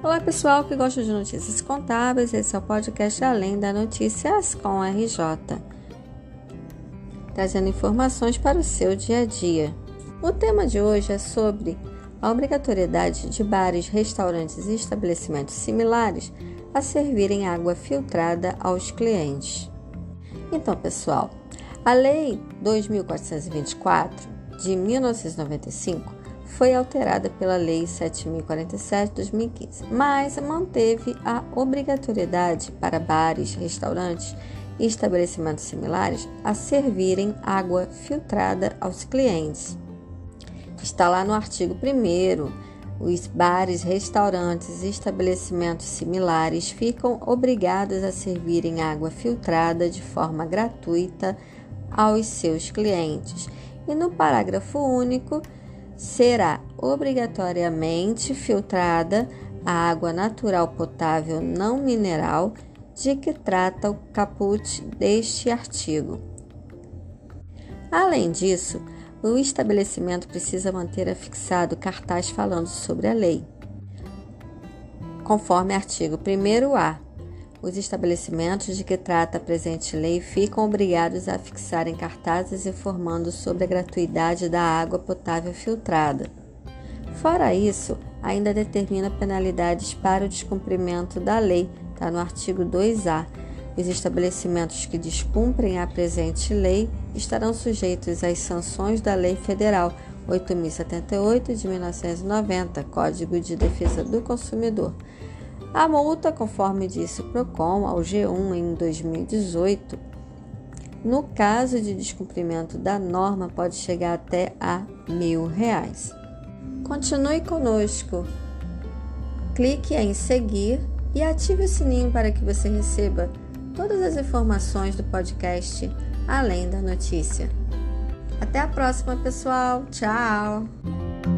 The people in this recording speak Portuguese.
Olá pessoal que gosta de notícias contábeis, esse é o podcast Além da Notícias com RJ, trazendo informações para o seu dia a dia. O tema de hoje é sobre a obrigatoriedade de bares, restaurantes e estabelecimentos similares a servirem água filtrada aos clientes. Então, pessoal, a Lei 2424 de 1995 foi alterada pela Lei 7047 de 2015, mas manteve a obrigatoriedade para bares, restaurantes e estabelecimentos similares a servirem água filtrada aos clientes. Está lá no artigo 1 os bares, restaurantes e estabelecimentos similares ficam obrigados a servirem água filtrada de forma gratuita aos seus clientes. E no parágrafo único, será obrigatoriamente filtrada a água natural potável não mineral de que trata o caput deste artigo. Além disso, o estabelecimento precisa manter afixado cartaz falando sobre a lei, conforme artigo 1A os estabelecimentos de que trata a presente lei ficam obrigados a fixarem cartazes informando sobre a gratuidade da água potável filtrada. Fora isso, ainda determina penalidades para o descumprimento da lei, está no artigo 2A. Os estabelecimentos que descumprem a presente lei estarão sujeitos às sanções da Lei Federal 8078 de 1990, Código de Defesa do Consumidor a multa, conforme disse o PROCON ao G1 em 2018, no caso de descumprimento da norma, pode chegar até a mil reais. Continue conosco. Clique em seguir e ative o sininho para que você receba todas as informações do podcast Além da Notícia. Até a próxima, pessoal. Tchau!